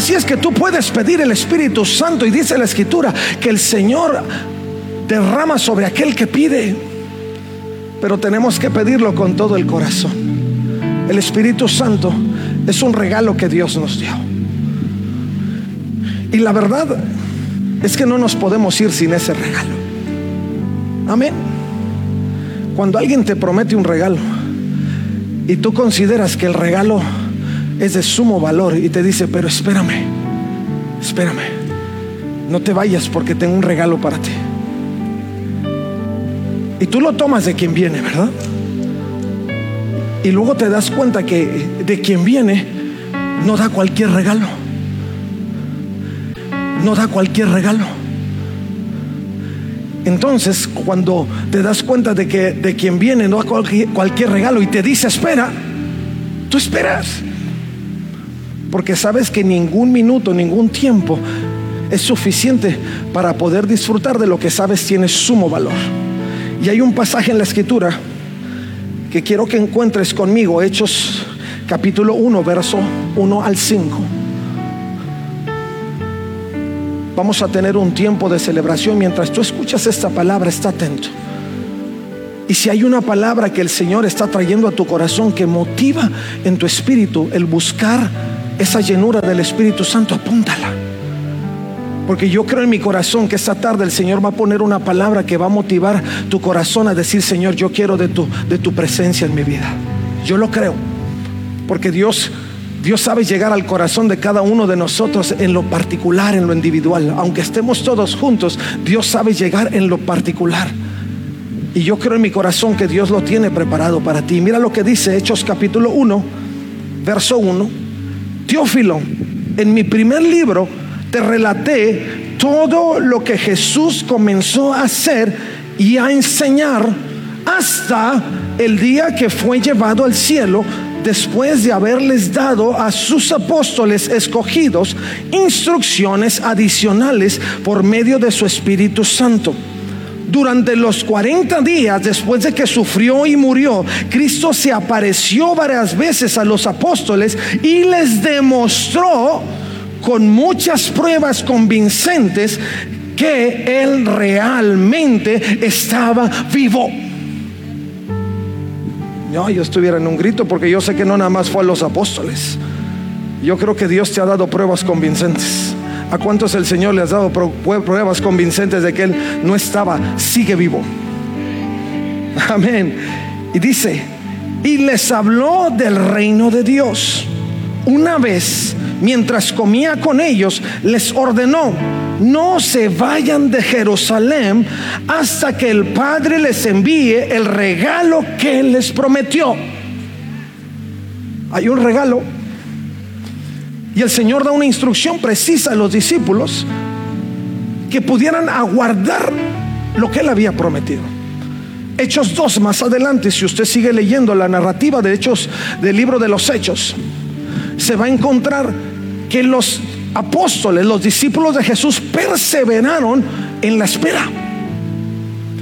Así es que tú puedes pedir el Espíritu Santo y dice la Escritura que el Señor derrama sobre aquel que pide. Pero tenemos que pedirlo con todo el corazón. El Espíritu Santo es un regalo que Dios nos dio. Y la verdad es que no nos podemos ir sin ese regalo. Amén. Cuando alguien te promete un regalo y tú consideras que el regalo es de sumo valor y te dice, pero espérame, espérame, no te vayas porque tengo un regalo para ti. Y tú lo tomas de quien viene, ¿verdad? Y luego te das cuenta que de quien viene no da cualquier regalo. No da cualquier regalo. Entonces, cuando te das cuenta de que de quien viene no da cualquier, regalo y te dice espera, tú esperas. Porque sabes que ningún minuto, ningún tiempo es suficiente para poder disfrutar de lo que sabes tiene sumo valor. Y hay un pasaje en la escritura que quiero que encuentres conmigo, Hechos capítulo 1, verso 1 al 5. Vamos a tener un tiempo de celebración. Mientras tú escuchas esta palabra, está atento. Y si hay una palabra que el Señor está trayendo a tu corazón que motiva en tu espíritu el buscar esa llenura del Espíritu Santo, apúntala. Porque yo creo en mi corazón que esta tarde el Señor va a poner una palabra que va a motivar tu corazón a decir, Señor, yo quiero de tu, de tu presencia en mi vida. Yo lo creo. Porque Dios, Dios sabe llegar al corazón de cada uno de nosotros en lo particular, en lo individual. Aunque estemos todos juntos, Dios sabe llegar en lo particular. Y yo creo en mi corazón que Dios lo tiene preparado para ti. Mira lo que dice Hechos capítulo 1, verso 1. Teófilo, en mi primer libro te relaté todo lo que Jesús comenzó a hacer y a enseñar hasta el día que fue llevado al cielo después de haberles dado a sus apóstoles escogidos instrucciones adicionales por medio de su Espíritu Santo durante los 40 días después de que sufrió y murió, Cristo se apareció varias veces a los apóstoles y les demostró con muchas pruebas convincentes que Él realmente estaba vivo. No, yo estuviera en un grito porque yo sé que no nada más fue a los apóstoles. Yo creo que Dios te ha dado pruebas convincentes. ¿A cuántos el Señor les ha dado pruebas convincentes de que Él no estaba, sigue vivo? Amén. Y dice, y les habló del reino de Dios. Una vez, mientras comía con ellos, les ordenó, no se vayan de Jerusalén hasta que el Padre les envíe el regalo que les prometió. Hay un regalo y el Señor da una instrucción precisa a los discípulos que pudieran aguardar lo que Él había prometido. Hechos 2 más adelante, si usted sigue leyendo la narrativa de Hechos del libro de los Hechos, se va a encontrar que los apóstoles, los discípulos de Jesús perseveraron en la espera.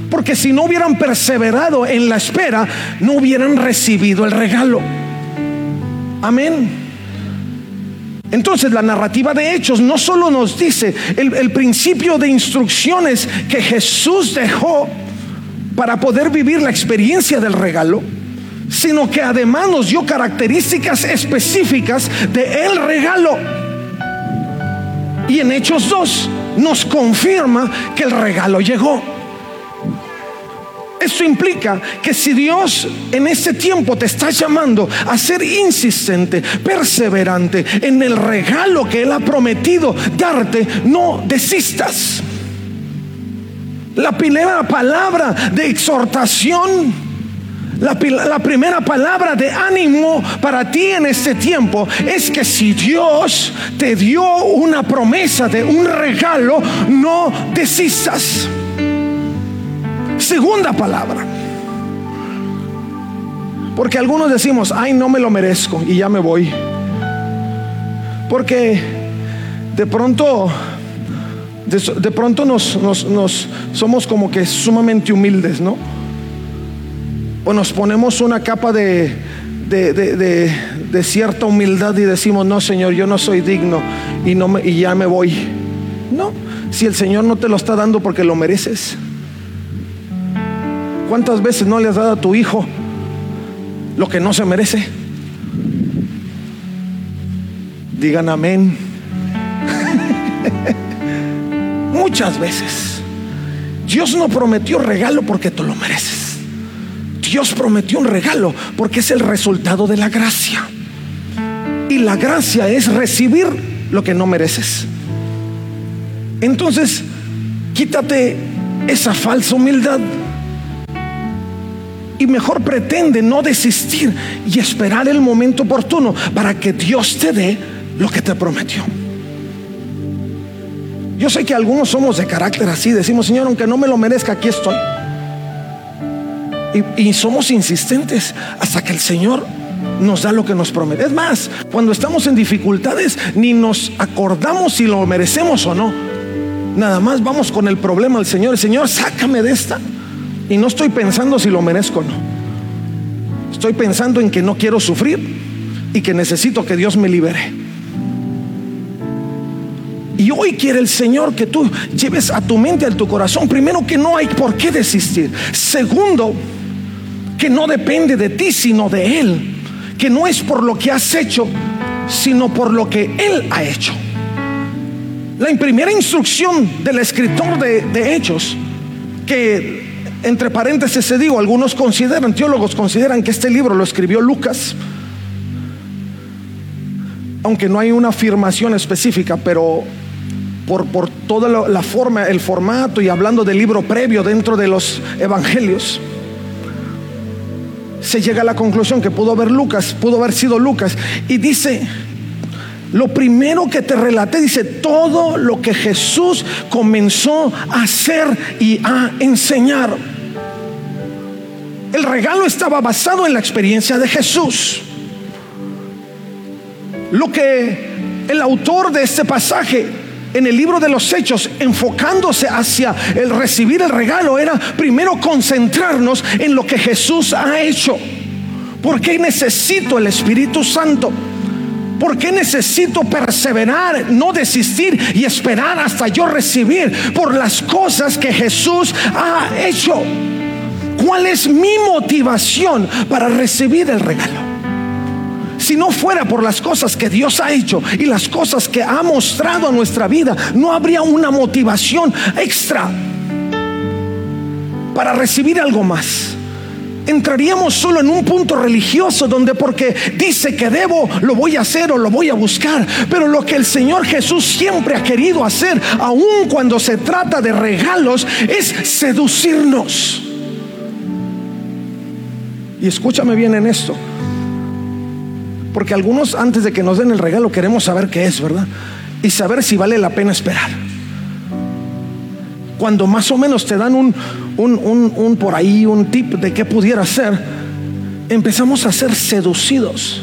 Porque si no hubieran perseverado en la espera, no hubieran recibido el regalo. Amén. Entonces la narrativa de hechos no solo nos dice el, principio de instrucciones que Jesús dejó para poder vivir la experiencia del regalo, sino que además nos dio características específicas de el regalo. Y en Hechos 2 nos confirma que el regalo llegó. Eso implica que si Dios en ese tiempo te está llamando a ser insistente, perseverante en el regalo que Él ha prometido darte, no desistas. La primera palabra de exhortación La, la, primera palabra de ánimo para ti en este tiempo es que si Dios te dio una promesa de un regalo, no desistas. Segunda palabra. Porque algunos decimos, ay, no me lo merezco y ya me voy. Porque de pronto, de, pronto nos, somos como que sumamente humildes, ¿no? O nos ponemos una capa de, cierta humildad y decimos, no, Señor, yo no soy digno y, no y ya me voy. No, si el Señor no te lo está dando porque lo mereces. ¿Cuántas veces no le has dado a tu hijo lo que no se merece? Digan amén. Muchas veces. Dios no prometió regalo porque tú lo mereces. Dios prometió un regalo porque es el resultado de la gracia. Y la gracia es recibir lo que no mereces. Entonces, quítate esa falsa humildad y mejor pretende no desistir y esperar el momento oportuno para que Dios te dé lo que te prometió. Yo sé que algunos somos de carácter así, decimos, Señor, aunque no me lo merezca, aquí estoy. Y, somos insistentes hasta que el Señor nos da lo que nos promete. Es más, cuando estamos en dificultades, ni nos acordamos si lo merecemos o no. Nada más vamos con el problema al Señor. Señor, sácame de esta. Y no estoy pensando si lo merezco o no. Estoy pensando en que no quiero sufrir y que necesito que Dios me libere. Y hoy quiere el Señor que tú lleves a tu mente, a tu corazón, primero que no hay por qué desistir. Segundo, que no depende de ti, sino de Él. Que no es por lo que has hecho, sino por lo que Él ha hecho. La primera instrucción del escritor de, de Hechos, que entre paréntesis se digo, algunos consideran, teólogos consideran que este libro lo escribió Lucas, aunque no hay una afirmación específica, pero por, por toda la forma, el formato y hablando del libro previo dentro de los evangelios, se llega a la conclusión que pudo haber Lucas, pudo haber sido Lucas, y dice, lo primero que te relaté dice todo lo que Jesús comenzó a hacer y a enseñar. El regalo estaba basado en la experiencia de Jesús. Lo que el autor de este pasaje en el libro de los hechos, enfocándose hacia el recibir el regalo, era primero concentrarnos en lo que Jesús ha hecho. ¿Por qué necesito el Espíritu Santo? ¿Por qué necesito perseverar, no desistir y esperar hasta yo recibir por las cosas que Jesús ha hecho? ¿Cuál es mi motivación para recibir el regalo? Si no fuera por las cosas que Dios ha hecho y las cosas que ha mostrado a nuestra vida, no habría una motivación extra para recibir algo más entraríamos solo en un punto religioso donde porque dice que debo, lo voy a hacer o lo voy a buscar. Pero lo que el Señor Jesús siempre ha querido hacer, aun cuando se trata de regalos, es seducirnos. Y escúchame bien en esto. Porque algunos antes de que nos den el regalo queremos saber qué es, ¿verdad? Y saber si vale la pena esperar cuando más o menos te dan un, un, por ahí, un tip de qué pudiera ser, empezamos a ser seducidos,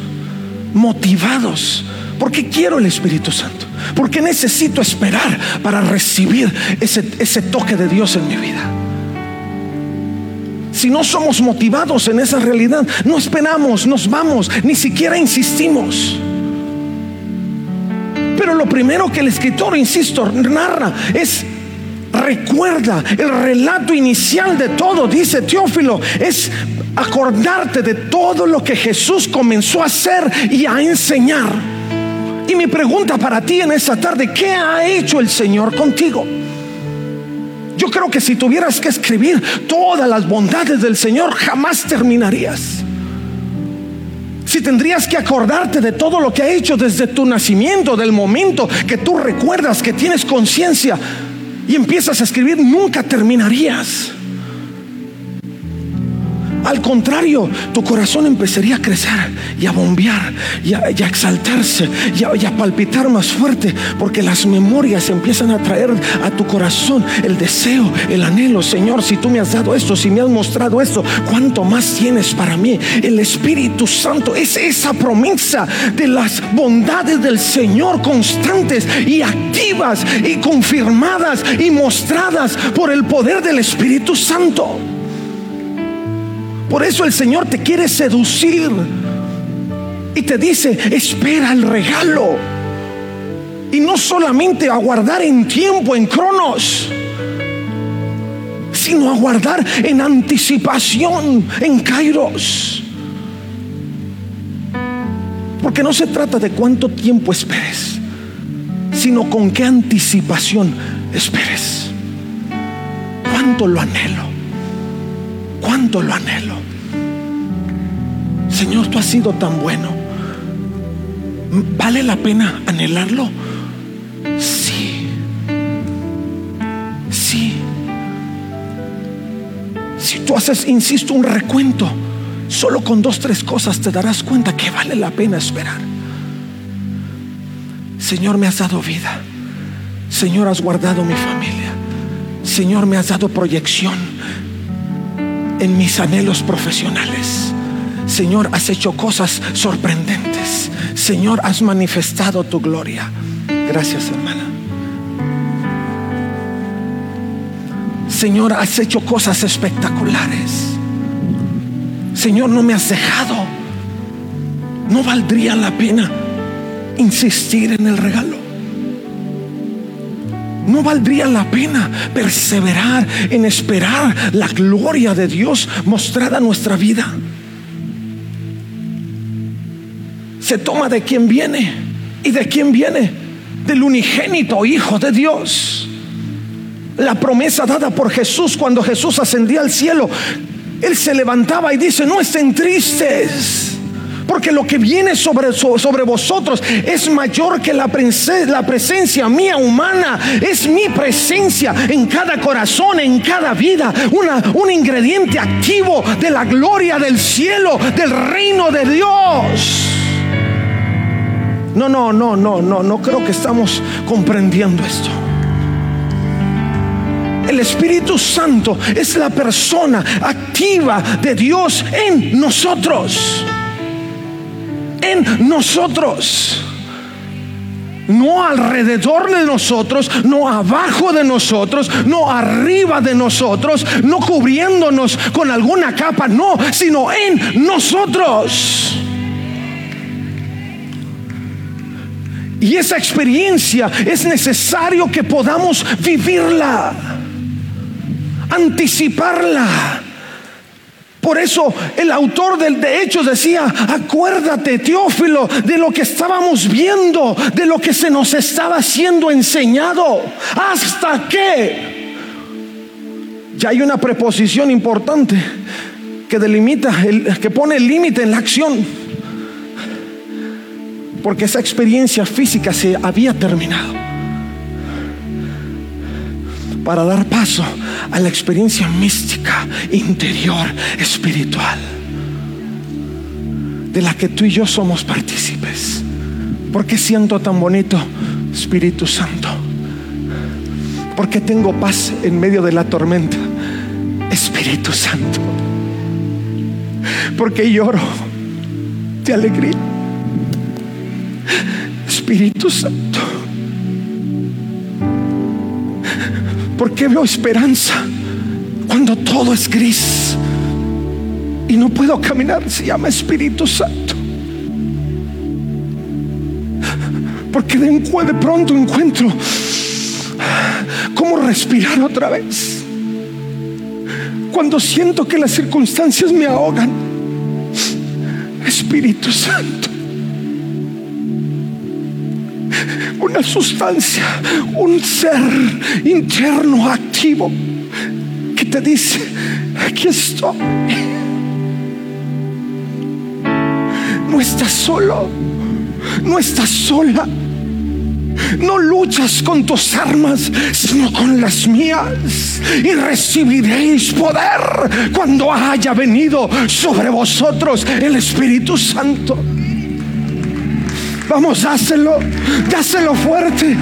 motivados. ¿Por qué quiero el Espíritu Santo? ¿Por qué necesito esperar para recibir ese, ese toque de Dios en mi vida? Si no somos motivados en esa realidad, no esperamos, nos vamos, ni siquiera insistimos. Pero lo primero que el escritor, insisto, narra es recuerda el relato inicial de todo, dice Teófilo, es acordarte de todo lo que Jesús comenzó a hacer y a enseñar. Y mi pregunta para ti en esta tarde, ¿qué ha hecho el Señor contigo? Yo creo que si tuvieras que escribir todas las bondades del Señor, jamás terminarías. Si tendrías que acordarte de todo lo que ha hecho desde tu nacimiento, del momento que tú recuerdas, que tienes conciencia, y empiezas a escribir, nunca terminarías. Al contrario, tu corazón empezaría a crecer y a bombear y a, exaltarse y a, palpitar más fuerte porque las memorias empiezan a traer a tu corazón el deseo, el anhelo. Señor, si tú me has dado esto, si me has mostrado esto, ¿cuánto más tienes para mí? El Espíritu Santo es esa promesa de las bondades del Señor constantes y activas y confirmadas y mostradas por el poder del Espíritu Santo. Por eso el Señor te quiere seducir y te dice, espera el regalo. Y no solamente aguardar en tiempo, en cronos, sino aguardar en anticipación, en kairos. Porque no se trata de cuánto tiempo esperes, sino con qué anticipación esperes. ¿Cuánto lo anhelo? cuánto lo anhelo. Señor, tú has sido tan bueno. ¿Vale la pena anhelarlo? Sí. Sí. Si tú haces, insisto, un recuento, solo con dos, tres cosas te darás cuenta que vale la pena esperar. Señor, me has dado vida. Señor, has guardado mi familia. Señor, me has dado proyección en mis anhelos profesionales. Señor, has hecho cosas sorprendentes. Señor, has manifestado tu gloria. Gracias, hermana. Señor, has hecho cosas espectaculares. Señor, no me has dejado. No valdría la pena insistir en el regalo. No valdría la pena perseverar en esperar la gloria de Dios mostrada en nuestra vida. Se toma de quien viene y de quién viene, del unigénito Hijo de Dios. La promesa dada por Jesús cuando Jesús ascendía al cielo, Él se levantaba y dice, no estén tristes porque lo que viene sobre, sobre vosotros es mayor que la, presencia mía humana. Es mi presencia en cada corazón, en cada vida. Una, un ingrediente activo de la gloria del cielo, del reino de Dios. No, no, no, no, no, no creo que estamos comprendiendo esto. El Espíritu Santo es la persona activa de Dios en nosotros en nosotros. No alrededor de nosotros, no abajo de nosotros, no arriba de nosotros, no cubriéndonos con alguna capa, no, sino en nosotros. Y esa experiencia es necesario que podamos vivirla, anticiparla por eso el autor del de Hechos decía, acuérdate, Teófilo, de lo que estábamos viendo, de lo que se nos estaba siendo enseñado. ¿Hasta qué? Ya hay una preposición importante que delimita, el, que pone el límite en la acción. Porque esa experiencia física se había terminado para dar paso a la experiencia mística, interior, espiritual, de la que tú y yo somos partícipes. porque siento tan bonito, Espíritu Santo? porque tengo paz en medio de la tormenta? Espíritu Santo. Porque lloro de alegría. Espíritu Santo. Porque veo esperanza cuando todo es gris y no puedo caminar? Se llama Espíritu Santo. Porque de, de pronto encuentro cómo respirar otra vez. Cuando siento que las circunstancias me ahogan. Espíritu Santo. Una sustancia, un ser interno activo que te dice, aquí estoy. No estás solo, no estás sola. No luchas con tus armas, sino con las mías. Y recibiréis poder cuando haya venido sobre vosotros el Espíritu Santo. Vamos, dáselo, dáselo fuerte.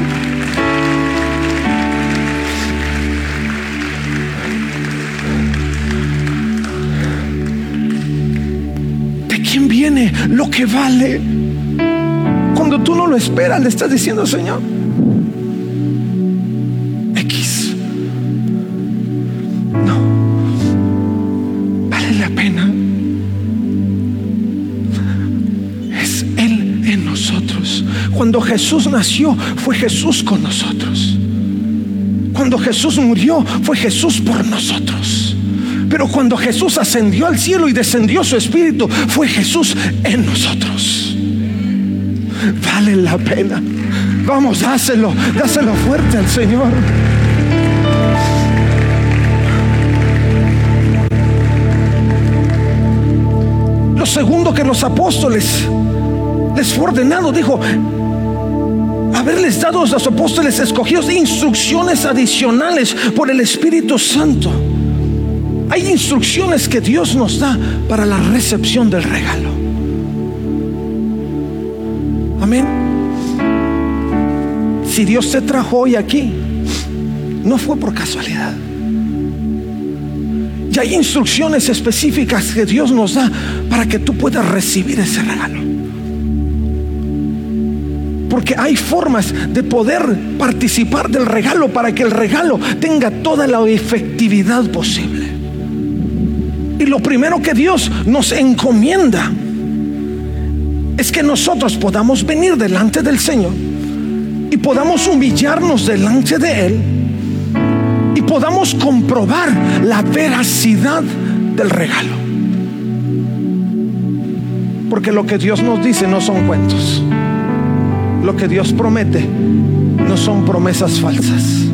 ¿De quién viene lo que vale? Cuando tú no lo esperas, le estás diciendo, Señor, Cuando Jesús nació, fue Jesús con nosotros. Cuando Jesús murió, fue Jesús por nosotros. Pero cuando Jesús ascendió al cielo y descendió su espíritu, fue Jesús en nosotros. Vale la pena. Vamos, dáselo, dáselo fuerte al Señor. Lo segundo que los apóstoles les fue ordenado, dijo, haberles dado a los apóstoles escogidos instrucciones adicionales por el Espíritu Santo. Hay instrucciones que Dios nos da para la recepción del regalo. Amén. Si Dios te trajo hoy aquí, no fue por casualidad. Y hay instrucciones específicas que Dios nos da para que tú puedas recibir ese regalo. Porque hay formas de poder participar del regalo para que el regalo tenga toda la efectividad posible. Y lo primero que Dios nos encomienda es que nosotros podamos venir delante del Señor y podamos humillarnos delante de Él y podamos comprobar la veracidad del regalo. Porque lo que Dios nos dice no son cuentos. Lo que Dios promete no son promesas falsas.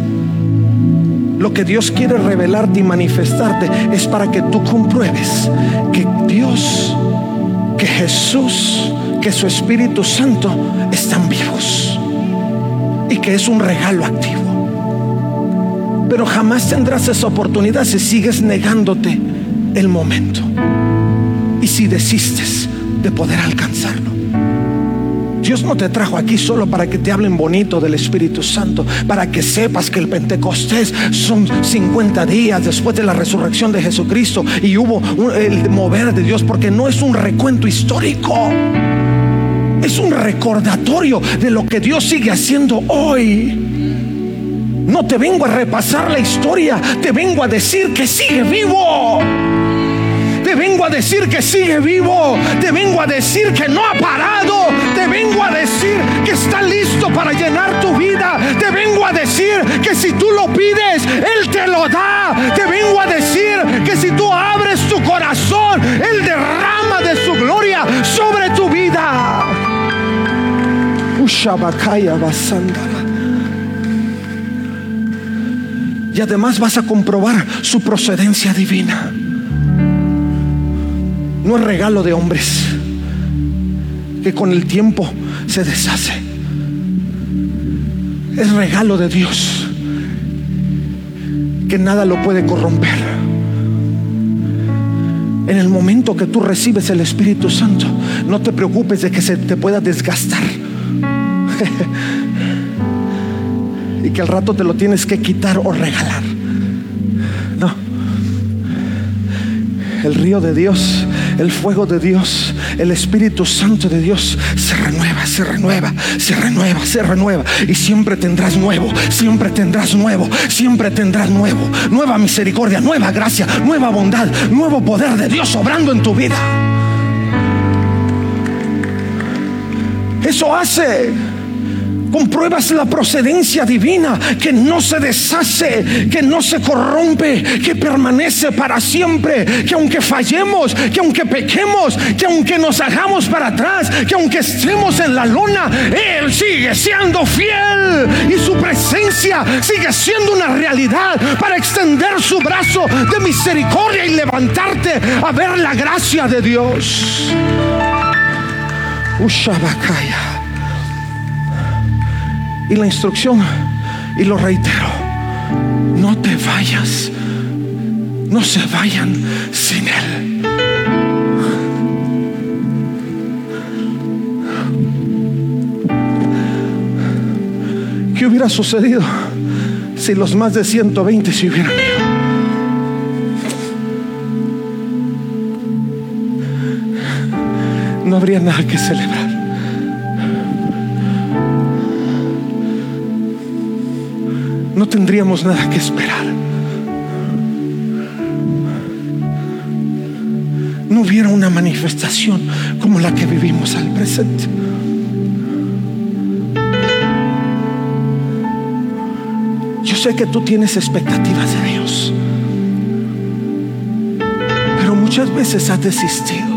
Lo que Dios quiere revelarte y manifestarte es para que tú compruebes que Dios, que Jesús, que su Espíritu Santo están vivos y que es un regalo activo. Pero jamás tendrás esa oportunidad si sigues negándote el momento y si desistes de poder alcanzarlo. Dios no te trajo aquí solo para que te hablen bonito del Espíritu Santo, para que sepas que el Pentecostés son 50 días después de la resurrección de Jesucristo y hubo el mover de Dios, porque no es un recuento histórico. Es un recordatorio de lo que Dios sigue haciendo hoy. No te vengo a repasar la historia, te vengo a decir que sigue vivo. Te vengo a decir que sigue vivo. Te vengo a decir que no ha parado. Te vengo a decir que está listo para llenar tu vida. Te vengo a decir que si tú lo pides, Él te lo da. Te vengo a decir que si tú abres tu corazón, Él derrama de su gloria sobre tu vida. Y además vas a comprobar su procedencia divina. No es regalo de hombres que con el tiempo se deshace. Es regalo de Dios que nada lo puede corromper. En el momento que tú recibes el Espíritu Santo, no te preocupes de que se te pueda desgastar. y que al rato te lo tienes que quitar o regalar. No. El río de Dios, el fuego de Dios, el Espíritu Santo de Dios se renueva, se renueva, se renueva, se renueva. Y siempre tendrás nuevo, siempre tendrás nuevo, siempre tendrás nuevo. Nueva misericordia, nueva gracia, nueva bondad, nuevo poder de Dios obrando en tu vida. Eso hace compruebas la procedencia divina que no se deshace, que no se corrompe, que permanece para siempre, que aunque fallemos, que aunque pequemos, que aunque nos hagamos para atrás, que aunque estemos en la lona, Él sigue siendo fiel y su presencia sigue siendo una realidad para extender su brazo de misericordia y levantarte a ver la gracia de Dios. Ushabakaya. Y la instrucción, y lo reitero, no te vayas, no se vayan sin Él. ¿Qué hubiera sucedido si los más de 120 se hubieran ido? No habría nada que celebrar. Tendríamos nada que esperar. No hubiera una manifestación como la que vivimos al presente. Yo sé que tú tienes expectativas de Dios, pero muchas veces has desistido.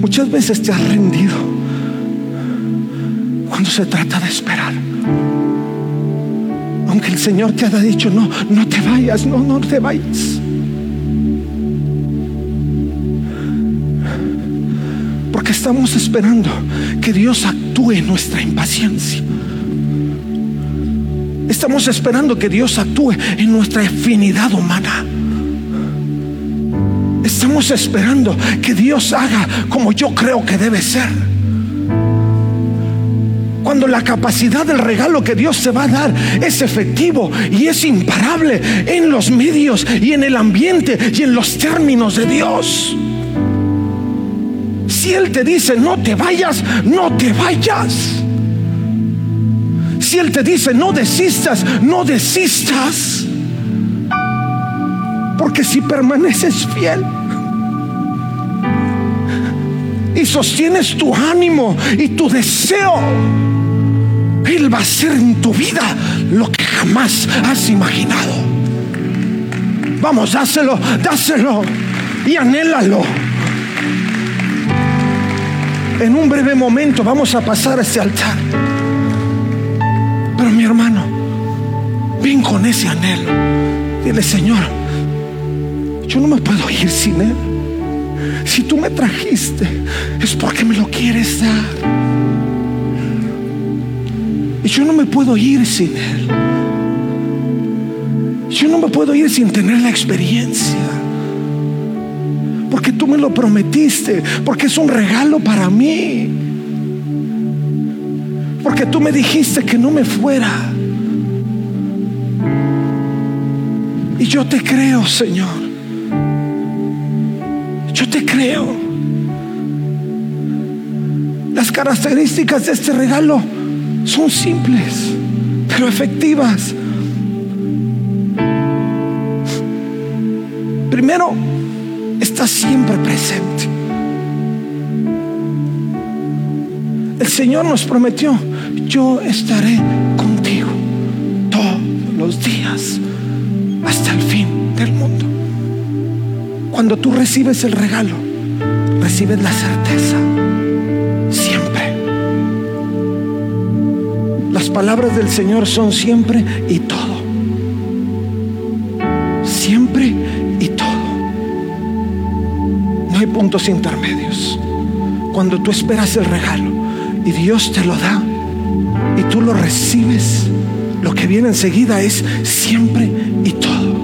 Muchas veces te has rendido se trata de esperar. Aunque el Señor te haya dicho, no, no te vayas, no, no te vayas. Porque estamos esperando que Dios actúe en nuestra impaciencia. Estamos esperando que Dios actúe en nuestra afinidad humana. Estamos esperando que Dios haga como yo creo que debe ser. Cuando la capacidad del regalo que Dios te va a dar es efectivo y es imparable en los medios y en el ambiente y en los términos de Dios. Si Él te dice no te vayas, no te vayas. Si Él te dice no desistas, no desistas. Porque si permaneces fiel y sostienes tu ánimo y tu deseo, Él va a hacer en tu vida lo que jamás has imaginado. Vamos, dáselo, dáselo y anhélalo. En un breve momento vamos a pasar a este altar. Pero mi hermano, ven con ese anhelo. Dile, Señor, yo no me puedo ir sin Él. Si tú me trajiste, es porque me lo quieres dar. Y yo no me puedo ir sin Él. Yo no me puedo ir sin tener la experiencia. Porque tú me lo prometiste. Porque es un regalo para mí. Porque tú me dijiste que no me fuera. Y yo te creo, Señor. Yo te creo. Las características de este regalo son simples, pero efectivas. Primero, está siempre presente. El Señor nos prometió, yo estaré contigo todos los días hasta el fin del mundo. Cuando tú recibes el regalo, recibes la certeza. Las palabras del Señor son siempre y todo. Siempre y todo. No hay puntos intermedios. Cuando tú esperas el regalo y Dios te lo da y tú lo recibes, lo que viene enseguida es siempre y todo.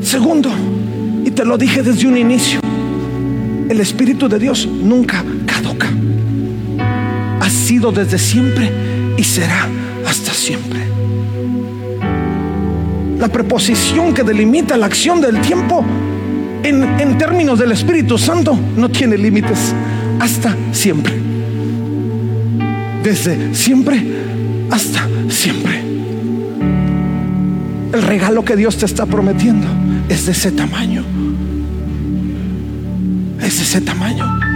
Segundo, y te lo dije desde un inicio, el Espíritu de Dios nunca desde siempre y será hasta siempre. La preposición que delimita la acción del tiempo en, en términos del Espíritu Santo no tiene límites. Hasta siempre. Desde siempre hasta siempre. El regalo que Dios te está prometiendo es de ese tamaño. Es de ese tamaño.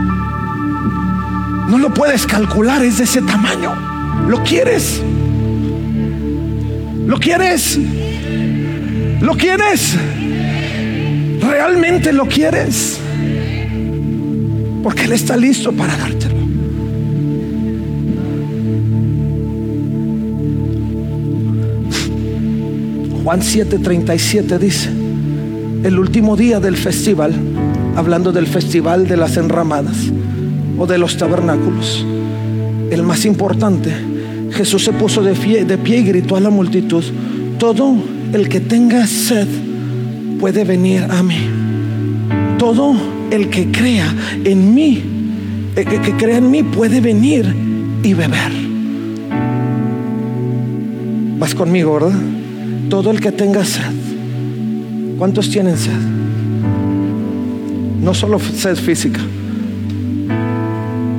No lo puedes calcular, es de ese tamaño. ¿Lo quieres? ¿Lo quieres? ¿Lo quieres? ¿Realmente lo quieres? Porque Él está listo para dártelo. Juan 7:37 dice, el último día del festival, hablando del festival de las enramadas o de los tabernáculos. El más importante, Jesús se puso de pie, de pie y gritó a la multitud, todo el que tenga sed puede venir a mí. Todo el que crea en mí, el eh, que crea en mí puede venir y beber. Vas conmigo, ¿verdad? Todo el que tenga sed. ¿Cuántos tienen sed? No solo sed física,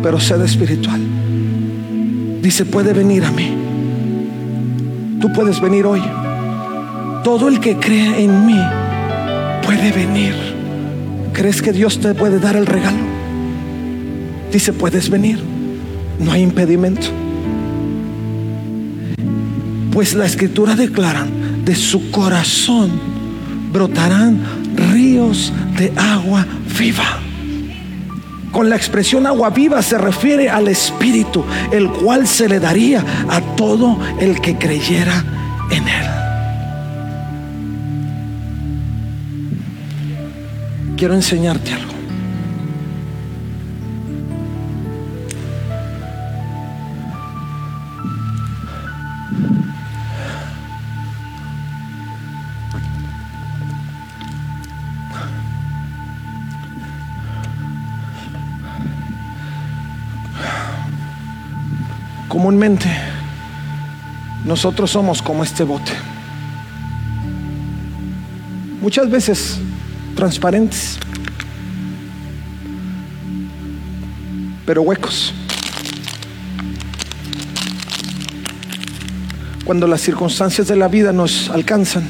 pero sed espiritual. Dice, puede venir a mí. Tú puedes venir hoy. Todo el que cree en mí puede venir. ¿Crees que Dios te puede dar el regalo? Dice, puedes venir. No hay impedimento. Pues la escritura declara, de su corazón brotarán ríos de agua viva. Con la expresión agua viva se refiere al Espíritu, el cual se le daría a todo el que creyera en Él. Quiero enseñarte algo. Comúnmente nosotros somos como este bote. Muchas veces transparentes, pero huecos. Cuando las circunstancias de la vida nos alcanzan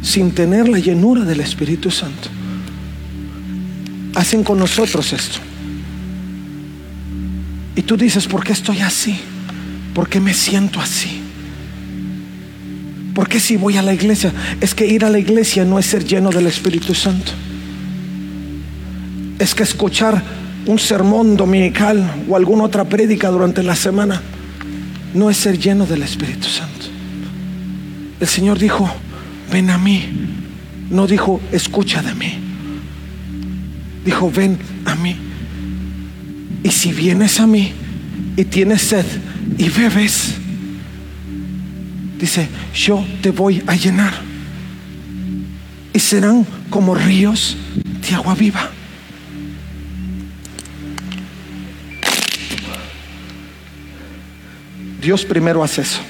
sin tener la llenura del Espíritu Santo, hacen con nosotros esto. Y tú dices, ¿por qué estoy así? ¿Por qué me siento así? ¿Por qué si voy a la iglesia? Es que ir a la iglesia no es ser lleno del Espíritu Santo. Es que escuchar un sermón dominical o alguna otra prédica durante la semana no es ser lleno del Espíritu Santo. El Señor dijo, ven a mí. No dijo, escucha de mí. Dijo, ven a mí. Y si vienes a mí y tienes sed y bebes, dice, yo te voy a llenar. Y serán como ríos de agua viva. Dios primero hace eso.